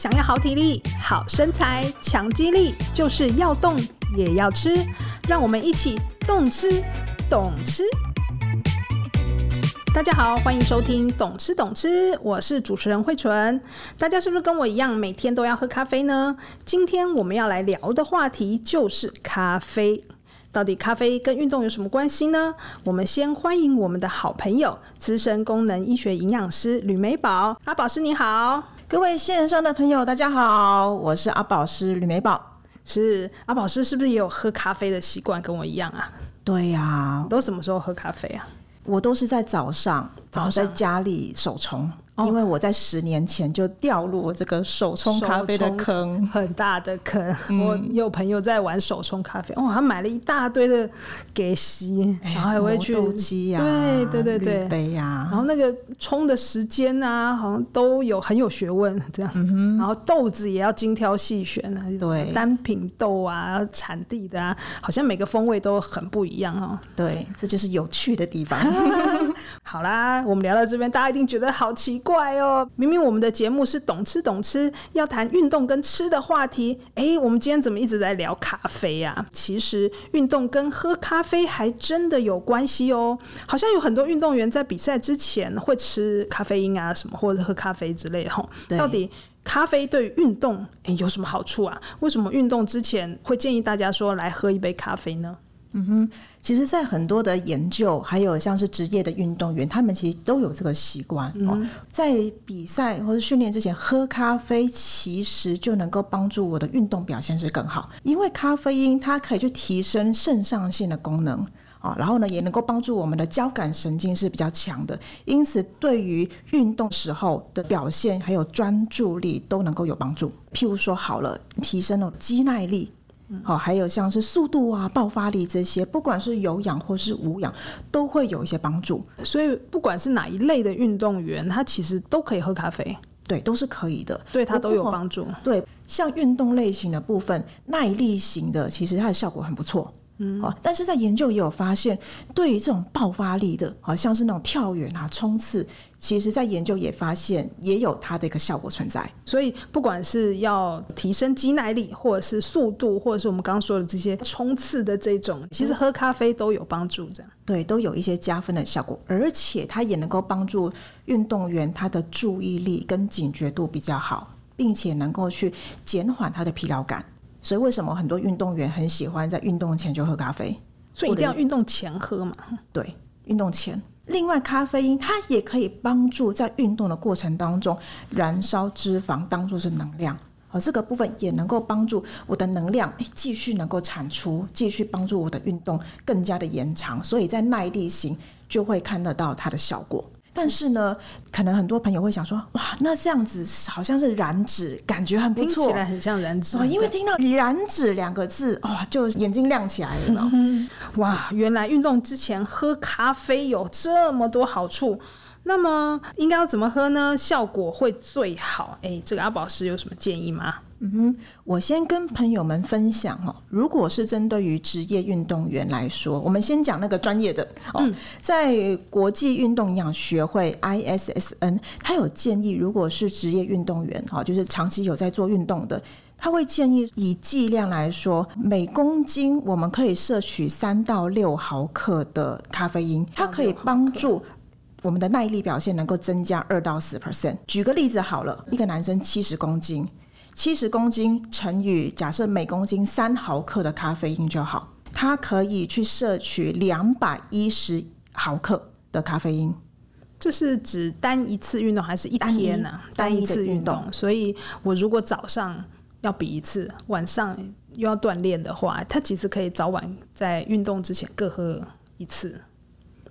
想要好体力、好身材、强肌力，就是要动也要吃。让我们一起动吃、懂吃。大家好，欢迎收听《懂吃懂吃》，我是主持人慧纯。大家是不是跟我一样，每天都要喝咖啡呢？今天我们要来聊的话题就是咖啡。到底咖啡跟运动有什么关系呢？我们先欢迎我们的好朋友，资深功能医学营养师吕美宝。阿宝师你好，各位线上的朋友大家好，我是阿宝师吕美宝。是阿宝师是不是也有喝咖啡的习惯，跟我一样啊？对呀、啊，都什么时候喝咖啡啊？我都是在早上，早上在家里手冲。因为我在十年前就掉入这个手冲咖啡的坑，很大的坑。嗯、我有朋友在玩手冲咖啡，哦，他买了一大堆的给吸，然后还会去磨豆机呀，对对对对，杯呀，然后那个冲的时间啊，好像都有很有学问 这样。嗯、然后豆子也要精挑细选啊，对，单品豆啊，产地的啊，好像每个风味都很不一样哦。对，这就是有趣的地方。好啦，我们聊到这边，大家一定觉得好奇怪哦。明明我们的节目是懂吃懂吃，要谈运动跟吃的话题，哎，我们今天怎么一直在聊咖啡呀？其实运动跟喝咖啡还真的有关系哦。好像有很多运动员在比赛之前会吃咖啡因啊什么，或者喝咖啡之类的。对，到底咖啡对运动诶有什么好处啊？为什么运动之前会建议大家说来喝一杯咖啡呢？嗯哼，其实，在很多的研究，还有像是职业的运动员，他们其实都有这个习惯、嗯、哦，在比赛或者训练之前喝咖啡，其实就能够帮助我的运动表现是更好，因为咖啡因它可以去提升肾上腺的功能啊、哦，然后呢，也能够帮助我们的交感神经是比较强的，因此对于运动时候的表现还有专注力都能够有帮助。譬如说，好了，提升了肌耐力。好，还有像是速度啊、爆发力这些，不管是有氧或是无氧，都会有一些帮助。所以，不管是哪一类的运动员，他其实都可以喝咖啡，对，都是可以的，对他都有帮助。对，像运动类型的部分，耐力型的，其实它的效果很不错。嗯，但是在研究也有发现，对于这种爆发力的，好像是那种跳远啊、冲刺，其实在研究也发现也有它的一个效果存在。所以不管是要提升肌耐力，或者是速度，或者是我们刚刚说的这些冲刺的这种，其实喝咖啡都有帮助。这样对，都有一些加分的效果，而且它也能够帮助运动员他的注意力跟警觉度比较好，并且能够去减缓他的疲劳感。所以为什么很多运动员很喜欢在运动前就喝咖啡？所以一定要运动前喝嘛？对，运动前。另外，咖啡因它也可以帮助在运动的过程当中燃烧脂肪，当做是能量。而这个部分也能够帮助我的能量继续能够产出，继续帮助我的运动更加的延长。所以在耐力型就会看得到它的效果。但是呢，可能很多朋友会想说，哇，那这样子好像是燃脂，感觉很不错，听起来很像燃脂。哦，因为听到“燃脂”两个字，哇，就眼睛亮起来了。嗯。哇，原来运动之前喝咖啡有这么多好处。那么应该要怎么喝呢？效果会最好？哎，这个阿宝师有什么建议吗？嗯哼，我先跟朋友们分享哦。如果是针对于职业运动员来说，我们先讲那个专业的哦。嗯、在国际运动营养学会 ISSN，他有建议，如果是职业运动员哈，就是长期有在做运动的，他会建议以剂量来说，每公斤我们可以摄取三到六毫克的咖啡因，它可以帮助我们的耐力表现能够增加二到四 percent。举个例子好了，一个男生七十公斤。七十公斤乘以假设每公斤三毫克的咖啡因就好，它可以去摄取两百一十毫克的咖啡因。这是指单一次运动还是一天呢？单一次运动，所以我如果早上要比一次，晚上又要锻炼的话，它其实可以早晚在运动之前各喝一次。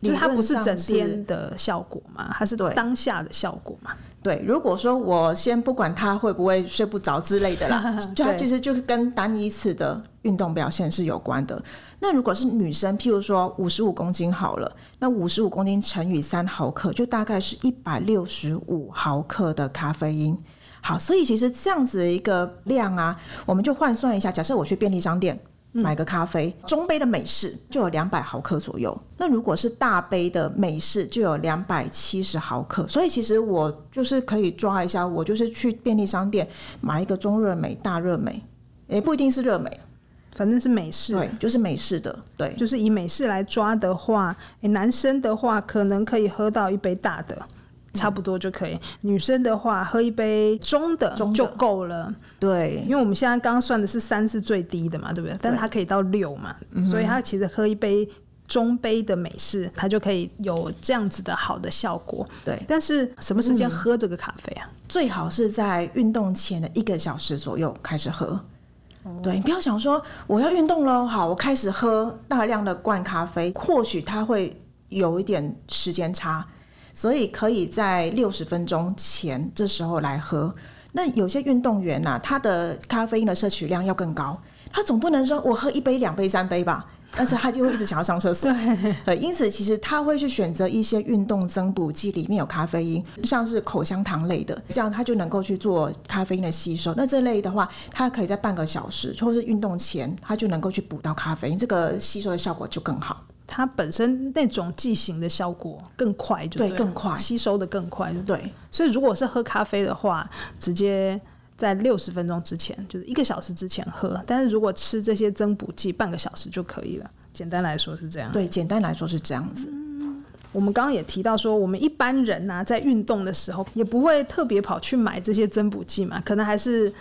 就是它不是整天的效果嘛，它是当下的效果嘛。对，如果说我先不管他会不会睡不着之类的啦，就它其实就是跟单一次的运动表现是有关的。那如果是女生，譬如说五十五公斤好了，那五十五公斤乘以三毫克，就大概是一百六十五毫克的咖啡因。好，所以其实这样子的一个量啊，我们就换算一下，假设我去便利商店。买个咖啡，中杯的美式就有两百毫克左右。那如果是大杯的美式，就有两百七十毫克。所以其实我就是可以抓一下，我就是去便利商店买一个中热美、大热美，也不一定是热美，反正是美式，对，就是美式的，对，就是以美式来抓的话，诶，男生的话可能可以喝到一杯大的。差不多就可以。女生的话，喝一杯中的就够了。对，因为我们现在刚刚算的是三是最低的嘛，对不对？但是它可以到六嘛，所以它其实喝一杯中杯的美式，它就可以有这样子的好的效果。对，但是什么时间喝这个咖啡啊？最好是在运动前的一个小时左右开始喝。对，你不要想说我要运动喽，好，我开始喝大量的灌咖啡，或许它会有一点时间差。所以可以在六十分钟前这时候来喝。那有些运动员呐、啊，他的咖啡因的摄取量要更高，他总不能说我喝一杯、两杯、三杯吧，但是他就会一直想要上厕所。对，因此其实他会去选择一些运动增补剂里面有咖啡因，像是口香糖类的，这样他就能够去做咖啡因的吸收。那这类的话，他可以在半个小时或是运动前，他就能够去补到咖啡因，这个吸收的效果就更好。它本身那种剂型的效果更快就对，对，更快，吸收的更快，对。所以如果是喝咖啡的话，直接在六十分钟之前，就是一个小时之前喝。但是如果吃这些增补剂，半个小时就可以了。简单来说是这样。对，简单来说是这样子。嗯，我们刚刚也提到说，我们一般人呐、啊，在运动的时候也不会特别跑去买这些增补剂嘛，可能还是。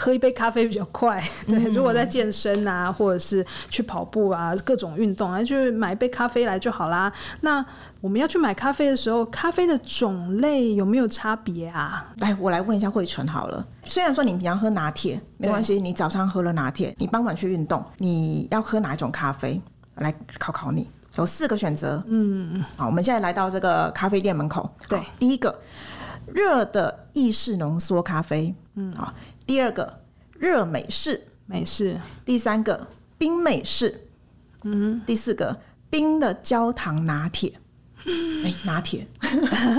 喝一杯咖啡比较快，对。如果在健身啊，或者是去跑步啊，各种运动啊，就买一杯咖啡来就好啦。那我们要去买咖啡的时候，咖啡的种类有没有差别啊？来，我来问一下慧纯好了。虽然说你平常喝拿铁没关系，你早上喝了拿铁，你傍晚去运动，你要喝哪一种咖啡？来考考你，有四个选择。嗯，好，我们现在来到这个咖啡店门口。对，第一个热的意式浓缩咖啡。嗯，好。第二个热美式，美式；第三个冰美式，嗯；第四个冰的焦糖拿铁，哎，拿铁，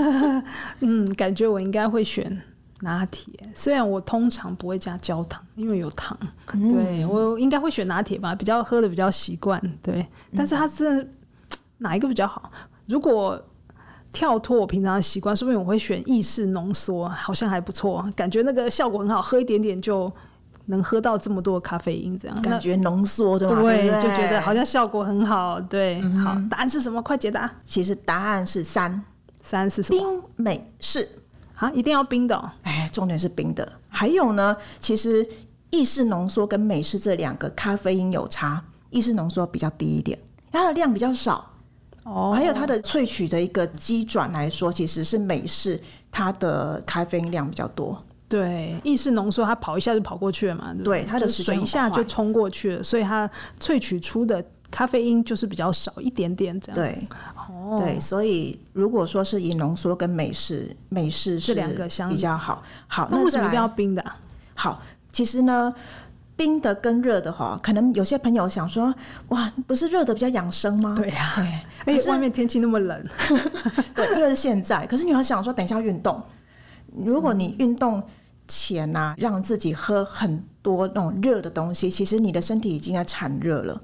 嗯，感觉我应该会选拿铁，虽然我通常不会加焦糖，因为有糖，嗯、对，我应该会选拿铁吧，比较喝的比较习惯，对，但是它是哪一个比较好？如果跳脱我平常的习惯，是不是我会选意式浓缩？好像还不错，感觉那个效果很好，喝一点点就能喝到这么多咖啡因，这样感觉浓缩对吧？对，就觉得好像效果很好。对，嗯、好，答案是什么？快解答！其实答案是三，三是什么？冰美式啊，一定要冰的、哦。哎，重点是冰的。还有呢，其实意式浓缩跟美式这两个咖啡因有差，意式浓缩比较低一点，它的量比较少。哦，还有它的萃取的一个机转来说，其实是美式，它的咖啡因量比较多。对，意式浓缩它跑一下就跑过去了嘛，对，对，它的水一下就冲过去了，所以它萃取出的咖啡因就是比较少一点点这样。对，哦，对，所以如果说是以浓缩跟美式，美式是两个相比较好。好，那为什么一定要冰的啊？好，其实呢。冰的跟热的哈，可能有些朋友想说，哇，不是热的比较养生吗？对呀、啊，而且外面天气那么冷，对，因为是现在。可是你要想说，等一下运动，如果你运动前呐、啊，让自己喝很多那种热的东西，其实你的身体已经在产热了。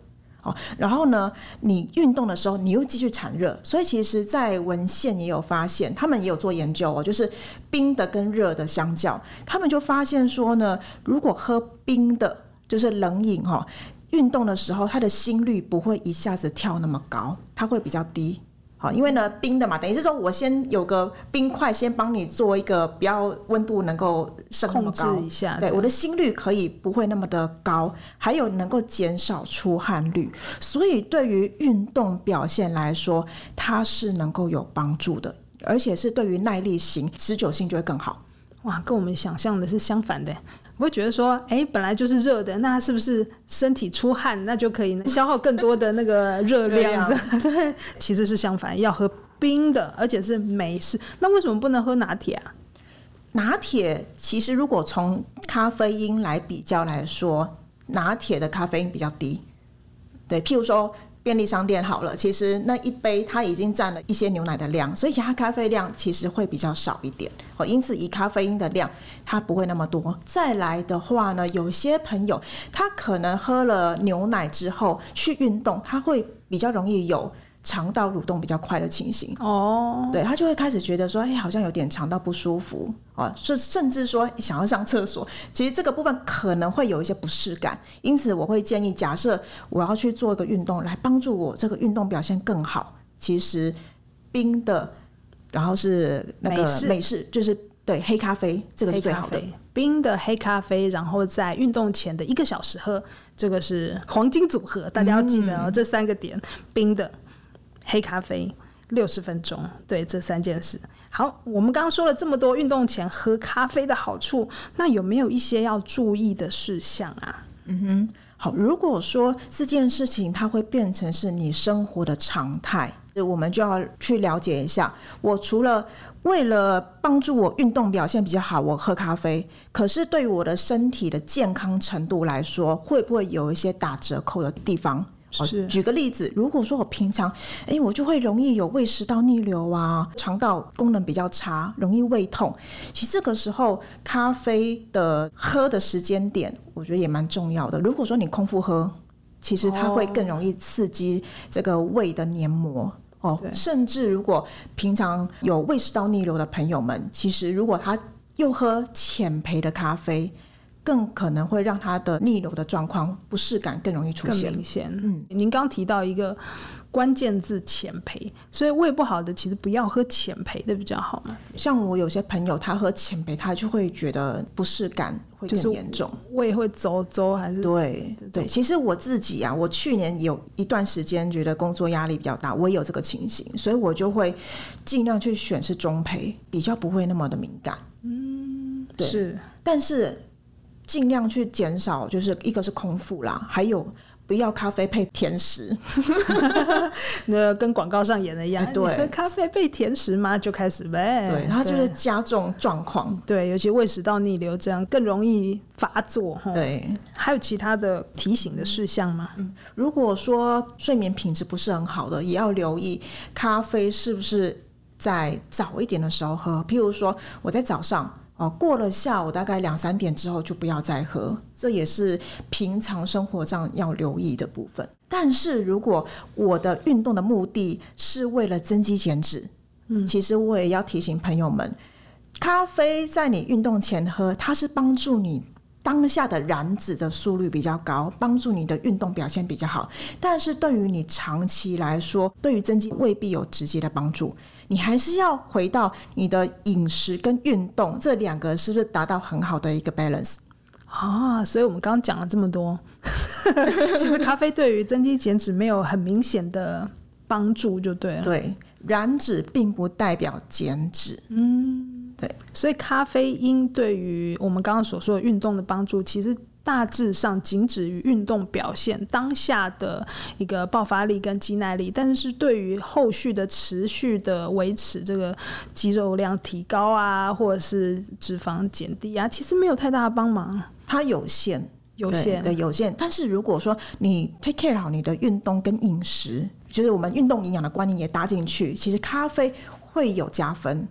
然后呢，你运动的时候，你又继续产热，所以其实，在文献也有发现，他们也有做研究哦，就是冰的跟热的相较，他们就发现说呢，如果喝冰的，就是冷饮哈，运动的时候，他的心率不会一下子跳那么高，它会比较低。好，因为呢，冰的嘛，等于是说我先有个冰块，先帮你做一个比较温度能够升那么高，控制一下，对，我的心率可以不会那么的高，还有能够减少出汗率，所以对于运动表现来说，它是能够有帮助的，而且是对于耐力型、持久性就会更好。哇，跟我们想象的是相反的。我会觉得说，哎，本来就是热的，那是不是身体出汗，那就可以 消耗更多的那个热量？对，其实是相反，要喝冰的，而且是美式。那为什么不能喝拿铁啊？拿铁其实如果从咖啡因来比较来说，拿铁的咖啡因比较低。对，譬如说。便利商店好了，其实那一杯它已经占了一些牛奶的量，所以其它咖啡量其实会比较少一点。哦，因此以咖啡因的量它不会那么多。再来的话呢，有些朋友他可能喝了牛奶之后去运动，他会比较容易有。肠道蠕动比较快的情形。哦，对，他就会开始觉得说，哎，好像有点肠道不舒服。啊，甚甚至说想要上厕所，其实这个部分可能会有一些不适感，因此我会建议，假设我要去做一个运动来帮助我这个运动表现更好，其实冰的，然后是那个美式，就是对黑咖啡，这个是最好的，冰的黑咖啡，然后在运动前的一个小时喝，这个是黄金组合，大家要记得哦，嗯、这三个点，冰的。黑咖啡六十分钟，对，这三件事。好，我们刚刚说了这么多运动前喝咖啡的好处，那有没有一些要注意的事项啊？嗯哼，好，如果说这件事情它会变成是你生活的常态，我们就要去了解一下。我除了为了帮助我运动表现比较好，我喝咖啡，可是对于我的身体的健康程度来说，会不会有一些打折扣的地方？是举个例子，如果说我平常，哎、欸，我就会容易有胃食道逆流啊，肠道功能比较差，容易胃痛。其实这个时候，咖啡的喝的时间点，我觉得也蛮重要的。如果说你空腹喝，其实它会更容易刺激这个胃的黏膜哦。甚至如果平常有胃食道逆流的朋友们，其实如果他又喝浅焙的咖啡。更可能会让他的逆流的状况不适感更容易出现。更明显。嗯，您刚提到一个关键字浅培，所以胃不好的其实不要喝浅培的比较好嘛。像我有些朋友，他喝浅培，他就会觉得不适感会更严重，胃会走走还是？对对。其实我自己啊，我去年有一段时间觉得工作压力比较大，我也有这个情形，所以我就会尽量去选是中培，比较不会那么的敏感。嗯，对。是，但是。尽量去减少，就是一个是空腹啦，还有不要咖啡配甜食，那跟广告上演的一样。欸、对，喝咖啡配甜食嘛，就开始呗。对，它就是加重状况。对，尤其胃食道逆流这样更容易发作。对，还有其他的提醒的事项吗？嗯，如果说睡眠品质不是很好的，也要留意咖啡是不是在早一点的时候喝。譬如说，我在早上。哦，过了下午大概两三点之后就不要再喝，这也是平常生活上要留意的部分。但是如果我的运动的目的是为了增肌减脂，嗯，其实我也要提醒朋友们，咖啡在你运动前喝，它是帮助你当下的燃脂的速率比较高，帮助你的运动表现比较好。但是对于你长期来说，对于增肌未必有直接的帮助。你还是要回到你的饮食跟运动这两个是不是达到很好的一个 balance 啊？所以我们刚刚讲了这么多，其实咖啡对于增肌减脂没有很明显的帮助，就对了。对，燃脂并不代表减脂。嗯，对。所以咖啡因对于我们刚刚所说的运动的帮助，其实。大致上仅止于运动表现当下的一个爆发力跟肌耐力，但是对于后续的持续的维持这个肌肉量提高啊，或者是脂肪减低啊，其实没有太大的帮忙。它有限，有限，对，有限。但是如果说你 take care 好你的运动跟饮食，就是我们运动营养的观念也搭进去，其实咖啡会有加分。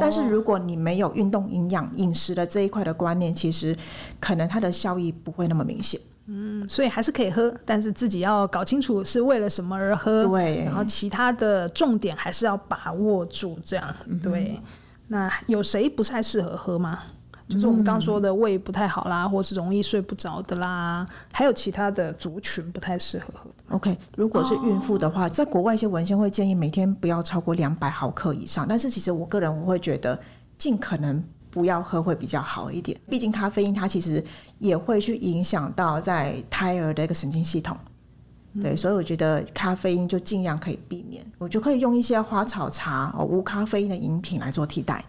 但是如果你没有运动营养饮食的这一块的观念，其实可能它的效益不会那么明显。嗯，所以还是可以喝，但是自己要搞清楚是为了什么而喝。对，然后其他的重点还是要把握住，这样。对，嗯、那有谁不太适合喝吗？就是我们刚说的胃不太好啦，或是容易睡不着的啦，还有其他的族群不太适合喝。OK，如果是孕妇的话，哦、在国外一些文献会建议每天不要超过两百毫克以上，但是其实我个人我会觉得尽可能不要喝会比较好一点。毕竟咖啡因它其实也会去影响到在胎儿的一个神经系统，嗯、对，所以我觉得咖啡因就尽量可以避免，我就可以用一些花草茶哦无咖啡因的饮品来做替代。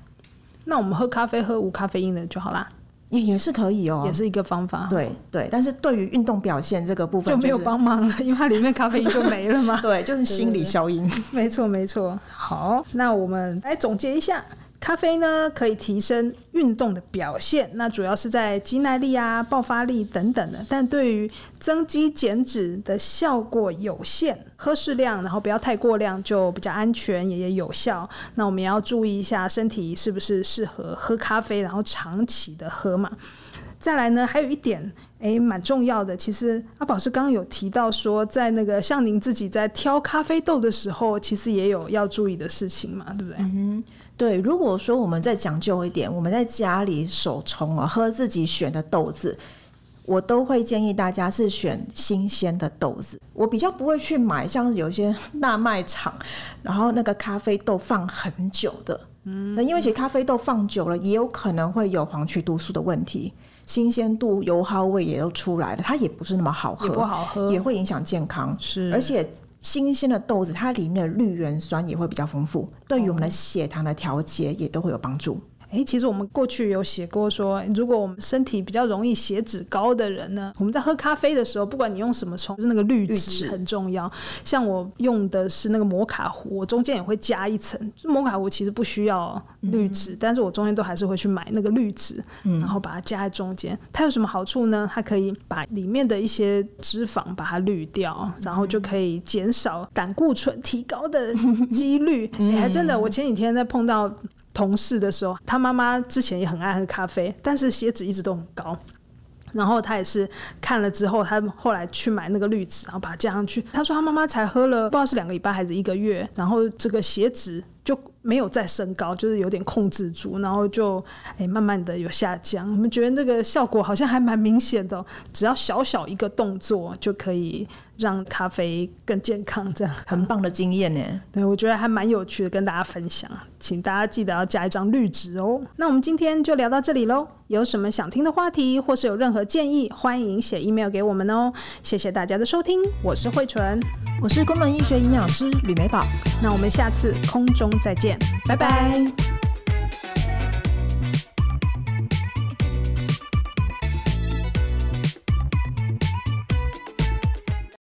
那我们喝咖啡喝无咖啡因的就好啦，也也是可以哦，也是一个方法。对对，但是对于运动表现这个部分、就是、就没有帮忙了，因为它里面咖啡因就没了嘛。对，就是心理效应。没错没错。好，那我们来总结一下，咖啡呢，可以提升运动的表现，那主要是在肌耐力啊、爆发力等等的。但对于增肌减脂的效果有限，喝适量，然后不要太过量，就比较安全也也有效。那我们也要注意一下身体是不是适合喝咖啡，然后长期的喝嘛。再来呢，还有一点，哎，蛮重要的。其实阿宝是刚刚有提到说，在那个像您自己在挑咖啡豆的时候，其实也有要注意的事情嘛，对不对？嗯对，如果说我们再讲究一点，我们在家里手冲啊，喝自己选的豆子，我都会建议大家是选新鲜的豆子。我比较不会去买像有一些大卖场，然后那个咖啡豆放很久的，嗯，因为其实咖啡豆放久了也有可能会有黄曲毒素的问题，新鲜度、油耗味也都出来了，它也不是那么好喝，也不好喝，也会影响健康，是，而且。新鲜的豆子，它里面的绿原酸也会比较丰富，对于我们的血糖的调节也都会有帮助。哎，其实我们过去有写过说，如果我们身体比较容易血脂高的人呢，我们在喝咖啡的时候，不管你用什么冲，就是那个滤纸很重要。像我用的是那个摩卡壶，我中间也会加一层。摩卡壶其实不需要滤纸，嗯，但是我中间都还是会去买那个滤纸，然后把它加在中间。它有什么好处呢？它可以把里面的一些脂肪把它滤掉，然后就可以减少胆固醇提高的 几率。哎，还真的，我前几天在碰到。同事的时候，他妈妈之前也很爱喝咖啡，但是血脂一直都很高。然后他也是看了之后，他后来去买那个滤纸，然后把它加上去。他说他妈妈才喝了不知道是两个礼拜还是一个月，然后这个血脂就没有再升高，就是有点控制住，然后就哎慢慢的有下降。我们觉得这个效果好像还蛮明显的，只要小小一个动作就可以让咖啡更健康，这样很棒的经验呢。对，我觉得还蛮有趣的，跟大家分享，请大家记得要加一张滤纸哦。那我们今天就聊到这里喽。有什么想听的话题，或是有任何建议，欢迎写 email 给我们哦。谢谢大家的收听，我是慧纯，我是功能医学营养师吕美宝，那我们下次空中再见。拜拜。